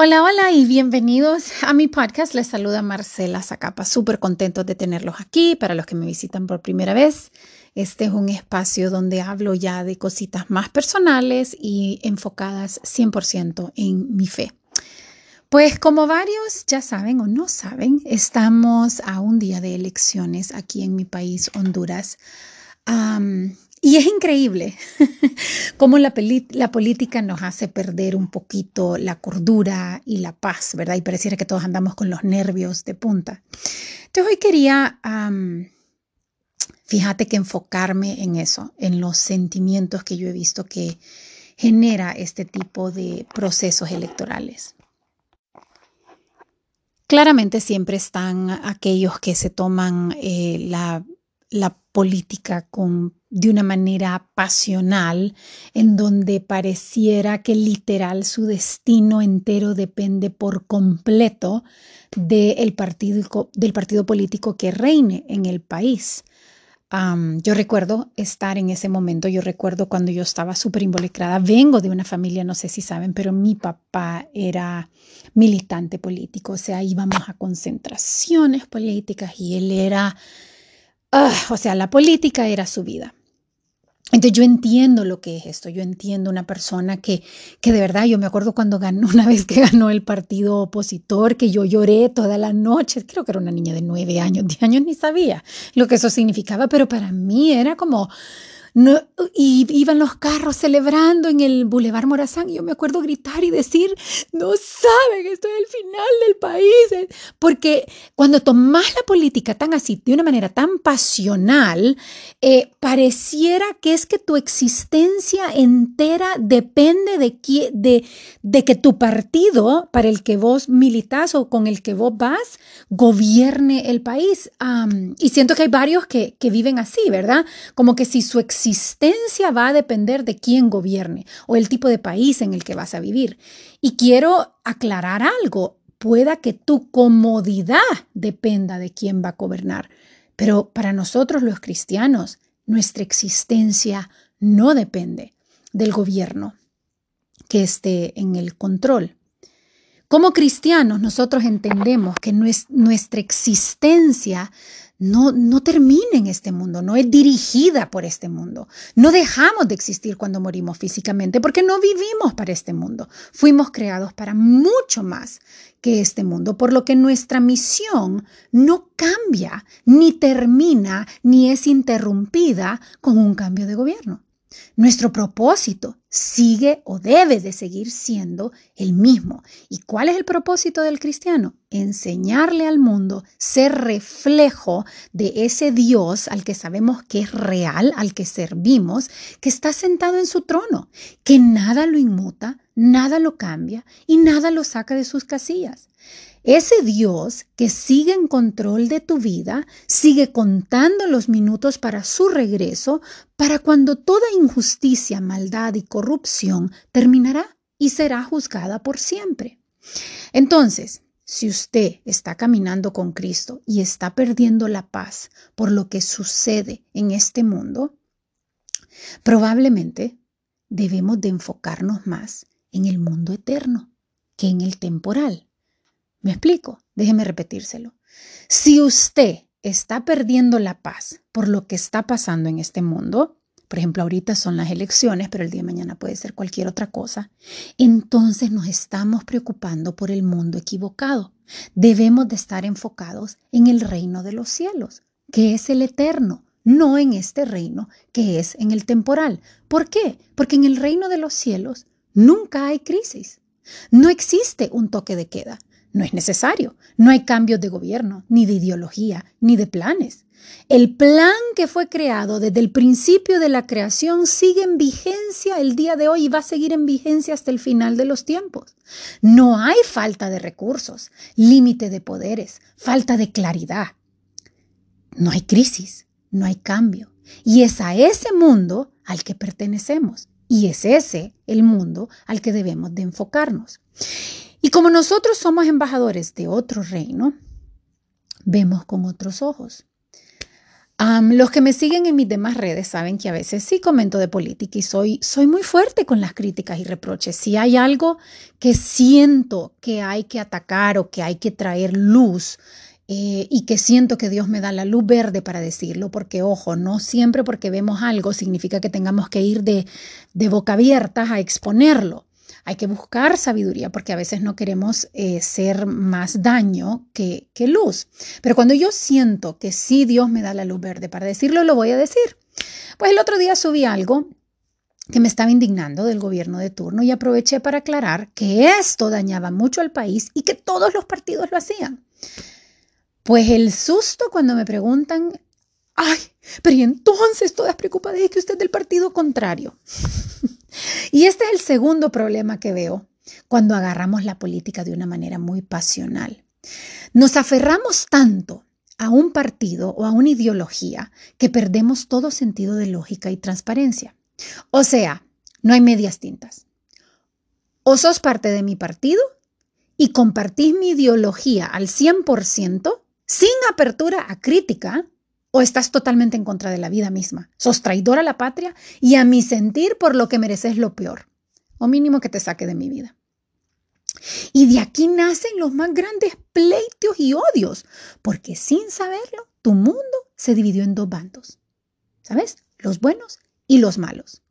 Hola, hola y bienvenidos a mi podcast. Les saluda Marcela Zacapa. Súper contentos de tenerlos aquí. Para los que me visitan por primera vez, este es un espacio donde hablo ya de cositas más personales y enfocadas 100% en mi fe. Pues como varios ya saben o no saben, estamos a un día de elecciones aquí en mi país, Honduras. Y es increíble cómo la, política nos hace perder un poquito la cordura y la paz, ¿verdad? Y pareciera que todos andamos con los nervios de punta. Entonces hoy quería, fíjate que enfocarme en eso, en los sentimientos que yo he visto que genera este tipo de procesos electorales. Claramente siempre están aquellos que se toman eh, la, la política con de una manera pasional, en donde pareciera que literal su destino entero depende por completo del partido, del partido político que reine en el país. yo recuerdo estar en ese momento, yo recuerdo cuando yo estaba súper involucrada, vengo de una familia, no sé si saben, pero mi papá era militante político, o sea, íbamos a concentraciones políticas y él era, ah, o sea, la política era su vida. Entonces yo entiendo lo que es esto, yo entiendo una persona que, que de verdad, yo me acuerdo cuando ganó, una vez que ganó el partido opositor, que yo lloré toda la noche, creo que era una niña de nueve años, diez años, ni sabía lo que eso significaba, pero para mí era como, no, y iban los carros celebrando en el Boulevard Morazán. Y yo me acuerdo gritar y decir, no saben, esto es el final del país. Porque cuando tomas la política tan así, de una manera tan pasional, eh, pareciera que es que tu existencia entera depende de, de, de que tu partido para el que vos militas o con el que vos vas gobierne el país. y siento que hay varios que, que viven así, ¿verdad? Como que si su existencia existencia va a depender de quién gobierne o el tipo de país en el que vas a vivir. Y quiero aclarar algo, pueda que tu comodidad dependa de quién va a gobernar, pero para nosotros los cristianos, nuestra existencia no depende del gobierno que esté en el control. Como cristianos, nosotros entendemos que nuestra existencia no, no termina en este mundo, no es dirigida por este mundo. No dejamos de existir cuando morimos físicamente porque no vivimos para este mundo. Fuimos creados para mucho más que este mundo, por lo que nuestra misión no cambia, ni termina, ni es interrumpida con un cambio de gobierno. Nuestro propósito sigue o debe de seguir siendo el mismo. ¿Y cuál es el propósito del cristiano? Enseñarle al mundo, ser reflejo de ese Dios al que sabemos que es real, al que servimos, que está sentado en su trono, que nada lo inmuta, nada lo cambia y nada lo saca de sus casillas. Ese Dios que sigue en control de tu vida, sigue contando los minutos para su regreso, para cuando toda injusticia, maldad y corrupción terminará y será juzgada por siempre. Entonces, si usted está caminando con Cristo y está perdiendo la paz por lo que sucede en este mundo, probablemente debemos de enfocarnos más en el mundo eterno que en el temporal. ¿Me explico? Déjeme repetírselo. Si usted está perdiendo la paz por lo que está pasando en este mundo, por ejemplo, ahorita son las elecciones, pero el día de mañana puede ser cualquier otra cosa, entonces nos estamos preocupando por el mundo equivocado. Debemos de estar enfocados en el reino de los cielos, que es el eterno, no en este reino que es en el temporal. ¿Por qué? Porque en el reino de los cielos nunca hay crisis. No existe un toque de queda. No es necesario. No hay cambios de gobierno, ni de ideología, ni de planes. El plan que fue creado desde el principio de la creación sigue en vigencia el día de hoy y va a seguir en vigencia hasta el final de los tiempos. No hay falta de recursos, límite de poderes, falta de claridad. No hay crisis, no hay cambio. Y es a ese mundo al que pertenecemos. Y es ese el mundo al que debemos de enfocarnos. Y como nosotros somos embajadores de otro reino, vemos con otros ojos. los que me siguen en mis demás redes saben que a veces sí comento de política y soy, soy muy fuerte con las críticas y reproches. Si hay algo que siento que hay que atacar o que hay que traer luz eh, y que siento que Dios me da la luz verde para decirlo, porque ojo, no siempre porque vemos algo significa que tengamos que ir de, de boca abierta a exponerlo. Hay que buscar sabiduría porque a veces no queremos eh, ser más daño que, que luz. Pero cuando yo siento que sí Dios me da la luz verde para decirlo, lo voy a decir. Pues el otro día subí algo que me estaba indignando del gobierno de turno y aproveché para aclarar que esto dañaba mucho al país y que todos los partidos lo hacían. Pues el susto cuando me preguntan, ay, pero y entonces todas preocupadas de que usted es del partido contrario. Y este es el segundo problema que veo cuando agarramos la política de una manera muy pasional. Nos aferramos tanto a un partido o a una ideología que perdemos todo sentido de lógica y transparencia. O sea, no hay medias tintas. O sos parte de mi partido y compartís mi ideología al 100% sin apertura a crítica, o estás totalmente en contra de la vida misma. Sos traidor a la patria y a mi sentir por lo que mereces lo peor, o mínimo que te saque de mi vida. Y de aquí nacen los más grandes pleitos y odios, porque sin saberlo, tu mundo se dividió en dos bandos. ¿Sabes? Los buenos y los malos.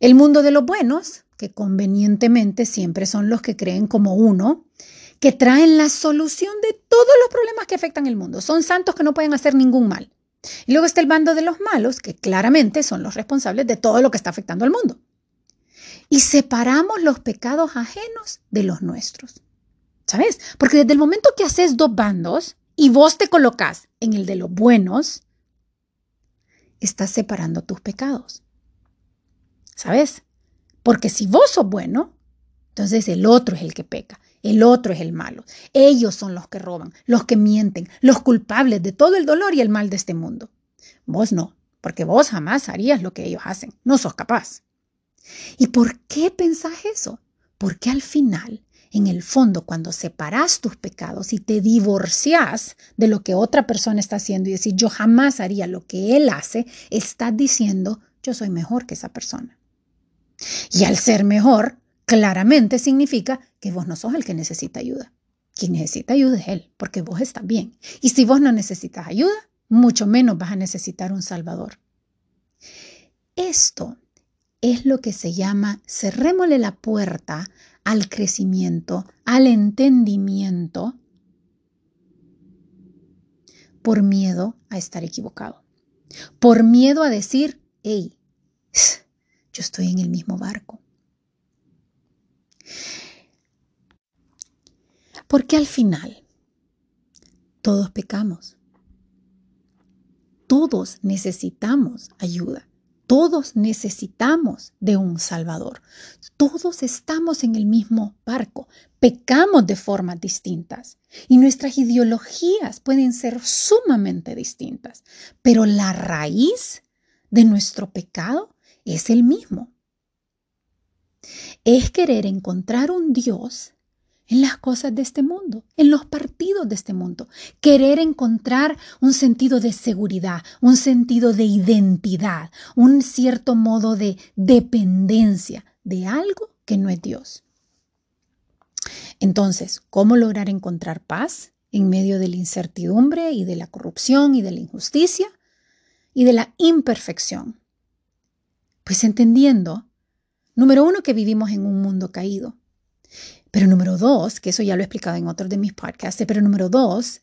El mundo de los buenos, que convenientemente siempre son los que creen como uno, que traen la solución de todos los problemas que afectan el mundo. Son santos que no pueden hacer ningún mal. Y luego está el bando de los malos, que claramente son los responsables de todo lo que está afectando al mundo. Y separamos los pecados ajenos de los nuestros. ¿Sabes? Porque desde el momento que haces dos bandos y vos te colocas en el de los buenos, estás separando tus pecados. ¿Sabes? Porque si vos sos bueno, entonces el otro es el que peca. El otro es el malo. Ellos son los que roban, los que mienten, los culpables de todo el dolor y el mal de este mundo. Vos no, porque vos jamás harías lo que ellos hacen. No sos capaz. ¿Y por qué pensás eso? Porque al final, en el fondo, cuando separas tus pecados y te divorcias de lo que otra persona está haciendo y decir yo jamás haría lo que él hace, estás diciendo yo soy mejor que esa persona. Y al ser mejor, claramente significa que vos no sos el que necesita ayuda. Quien necesita ayuda es él, porque vos estás bien. Y si vos no necesitas ayuda, mucho menos vas a necesitar un salvador. Esto es lo que se llama cerrémosle la puerta al crecimiento, al entendimiento, por miedo a estar equivocado, por miedo a decir, hey, yo estoy en el mismo barco. Porque al final todos pecamos. Todos necesitamos ayuda. Todos necesitamos de un Salvador. Todos estamos en el mismo barco. Pecamos de formas distintas y nuestras ideologías pueden ser sumamente distintas, pero la raíz de nuestro pecado es el mismo es querer encontrar un Dios en las cosas de este mundo, en los partidos de este mundo. Querer encontrar un sentido de seguridad, un sentido de identidad, un cierto modo de dependencia de algo que no es Dios. Entonces, ¿cómo lograr encontrar paz en medio de la incertidumbre y de la corrupción y de la injusticia y de la imperfección? Pues entendiendo Número uno, que vivimos en un mundo caído. Pero número dos, que eso ya lo he explicado en otros de mis podcasts, pero número dos,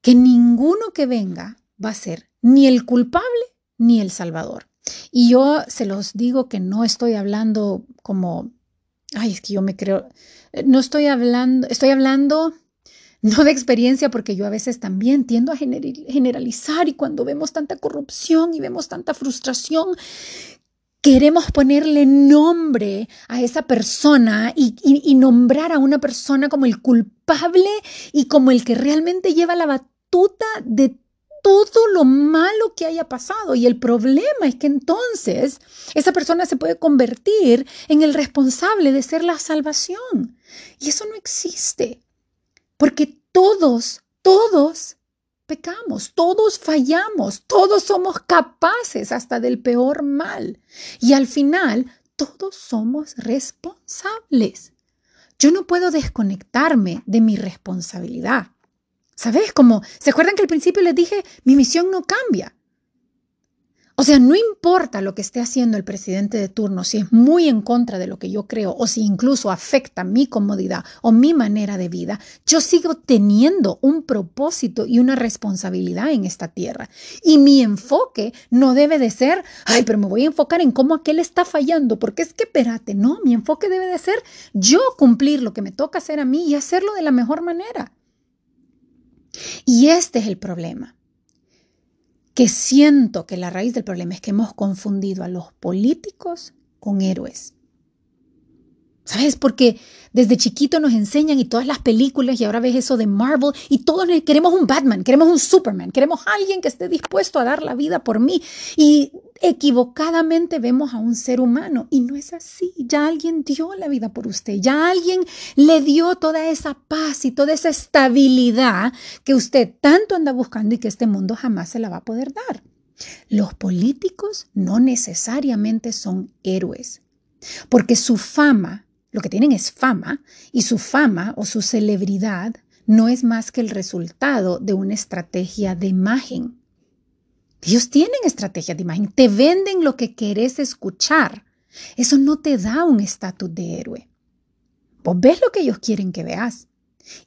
que ninguno que venga va a ser ni el culpable ni el salvador. Y yo se los digo que no estoy hablando como, ay, es que yo me creo, no estoy hablando, estoy hablando no de experiencia, porque yo a veces también tiendo a generalizar y cuando vemos tanta corrupción y vemos tanta frustración, queremos ponerle nombre a esa persona y, nombrar a una persona como el culpable y como el que realmente lleva la batuta de todo lo malo que haya pasado. Y el problema es que entonces esa persona se puede convertir en el responsable de ser la salvación. Y eso no existe. Porque todos, todos pecamos, todos fallamos, todos somos capaces hasta del peor mal. Y al final, todos somos responsables. Yo no puedo desconectarme de mi responsabilidad. ¿Sabes? Como, ¿se acuerdan que al principio les dije, mi misión no cambia? O sea, no importa lo que esté haciendo el presidente de turno, si es muy en contra de lo que yo creo o si incluso afecta mi comodidad o mi manera de vida, yo sigo teniendo un propósito y una responsabilidad en esta tierra. Y mi enfoque no debe de ser, ay, pero me voy a enfocar en cómo aquel está fallando, porque es que, espérate, no, mi enfoque debe de ser yo cumplir lo que me toca hacer a mí y hacerlo de la mejor manera. Y este es el problema que siento que la raíz del problema es que hemos confundido a los políticos con héroes. ¿Sabes? Porque desde chiquito nos enseñan y todas las películas y ahora ves eso de Marvel y todos queremos un Batman, queremos un Superman, queremos alguien que esté dispuesto a dar la vida por mí. Y equivocadamente vemos a un ser humano y no es así. Ya alguien dio la vida por usted, ya alguien le dio toda esa paz y toda esa estabilidad que usted tanto anda buscando y que este mundo jamás se la va a poder dar. Los políticos no necesariamente son héroes, porque su fama lo que tienen es fama y su fama o su celebridad no es más que el resultado de una estrategia de imagen. Ellos tienen estrategia de imagen, te venden lo que querés escuchar. Eso no te da un estatus de héroe. Vos ves lo que ellos quieren que veas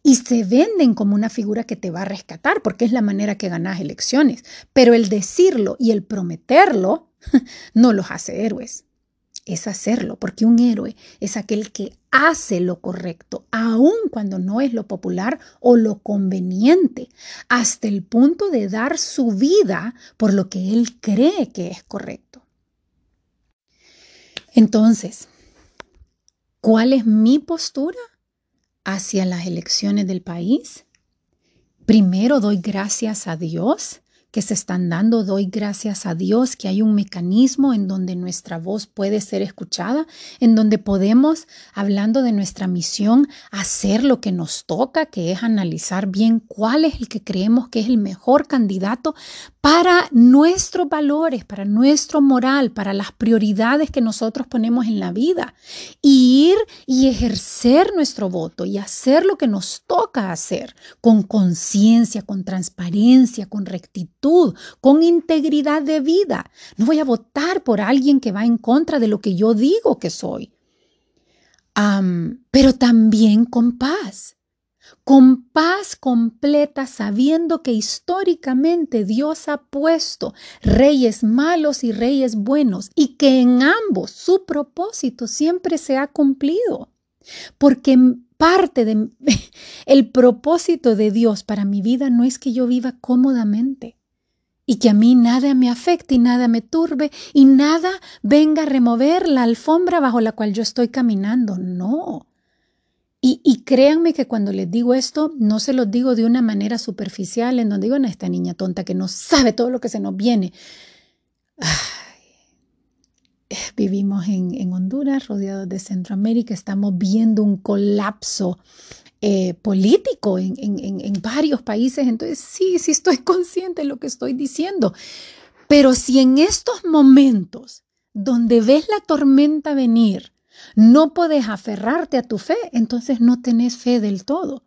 y se venden como una figura que te va a rescatar porque es la manera que ganas elecciones. Pero el decirlo y el prometerlo no los hace héroes es hacerlo, porque un héroe es aquel que hace lo correcto, aun cuando no es lo popular o lo conveniente, hasta el punto de dar su vida por lo que él cree que es correcto. Entonces, ¿cuál es mi postura hacia las elecciones del país? Primero doy gracias a Dios que se están dando. Doy gracias a Dios que hay un mecanismo en donde nuestra voz puede ser escuchada, en donde podemos, hablando de nuestra misión, hacer lo que nos toca, que es analizar bien cuál es el que creemos que es el mejor candidato para nuestros valores, para nuestro moral, para las prioridades que nosotros ponemos en la vida. Y ir y ejercer nuestro voto y hacer lo que nos toca hacer con conciencia, con transparencia, con rectitud, con integridad de vida. No voy a votar por alguien que va en contra de lo que yo digo que soy. pero también con paz con paz completa, sabiendo que históricamente Dios ha puesto reyes malos y reyes buenos y que en ambos su propósito siempre se ha cumplido. Porque parte de el propósito de Dios para mi vida no es que yo viva cómodamente y que a mí nada me afecte y nada me turbe y nada venga a remover la alfombra bajo la cual yo estoy caminando. No. Y, créanme que cuando les digo esto, no se los digo de una manera superficial, en donde digo, a esta niña tonta que no sabe todo lo que se nos viene. vivimos en, Honduras, rodeados de Centroamérica, estamos viendo un colapso eh, político en, en varios países, entonces sí, sí estoy consciente de lo que estoy diciendo. Pero si en estos momentos donde ves la tormenta venir, no puedes aferrarte a tu fe, entonces no tenés fe del todo.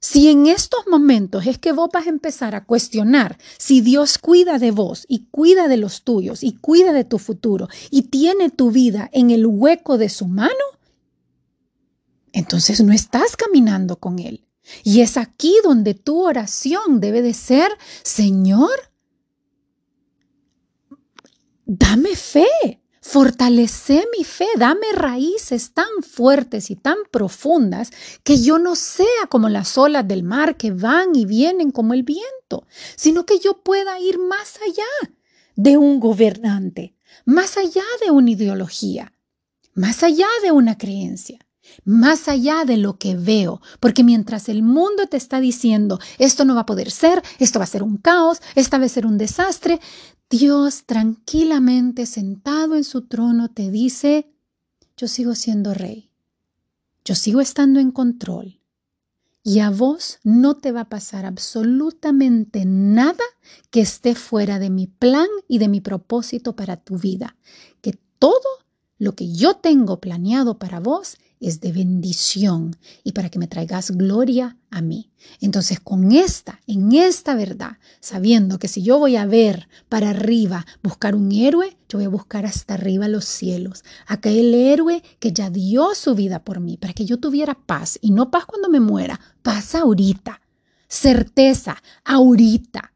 Si en estos momentos es que vos vas a empezar a cuestionar si Dios cuida de vos y cuida de los tuyos y cuida de tu futuro y tiene tu vida en el hueco de su mano, entonces no estás caminando con Él. Y es aquí donde tu oración debe de ser, Señor, dame fe, Fortalece mi fe, dame raíces tan fuertes y tan profundas que yo no sea como las olas del mar que van y vienen como el viento, sino que yo pueda ir más allá de un gobernante, más allá de una ideología, más allá de una creencia más allá de lo que veo, porque mientras el mundo te está diciendo, esto no va a poder ser, esto va a ser un caos, esta va a ser un desastre, Dios tranquilamente sentado en su trono te dice, yo sigo siendo rey, yo sigo estando en control, y a vos no te va a pasar absolutamente nada que esté fuera de mi plan y de mi propósito para tu vida. Que todo lo que yo tengo planeado para vos es de bendición y para que me traigas gloria a mí. Entonces, con esta, en esta verdad, sabiendo que si yo voy a ver para arriba, buscar un héroe, yo voy a buscar hasta arriba los cielos, aquel héroe que ya dio su vida por mí, para que yo tuviera paz y no paz cuando me muera, paz ahorita, certeza ahorita.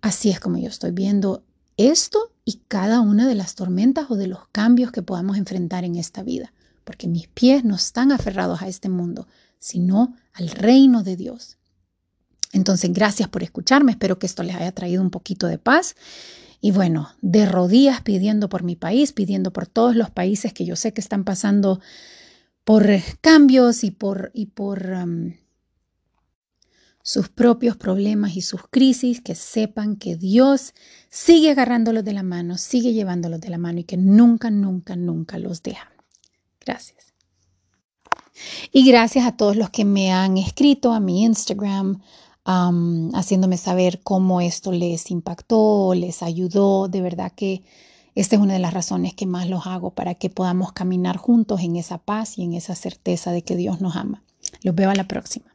Así es como yo estoy viendo esto y cada una de las tormentas o de los cambios que podamos enfrentar en esta vida, porque mis pies no están aferrados a este mundo, sino al reino de Dios. Entonces, gracias por escucharme, espero que esto les haya traído un poquito de paz. Y bueno, de rodillas pidiendo por mi país, pidiendo por todos los países que yo sé que están pasando por cambios y por, y por um, sus propios problemas y sus crisis, que sepan que Dios sigue agarrándolos de la mano, sigue llevándolos de la mano y que nunca, nunca, nunca los deja. Gracias. Y gracias a todos los que me han escrito a mi Instagram, haciéndome saber cómo esto les impactó, les ayudó. De verdad que esta es una de las razones que más los hago para que podamos caminar juntos en esa paz y en esa certeza de que Dios nos ama. Los veo a la próxima.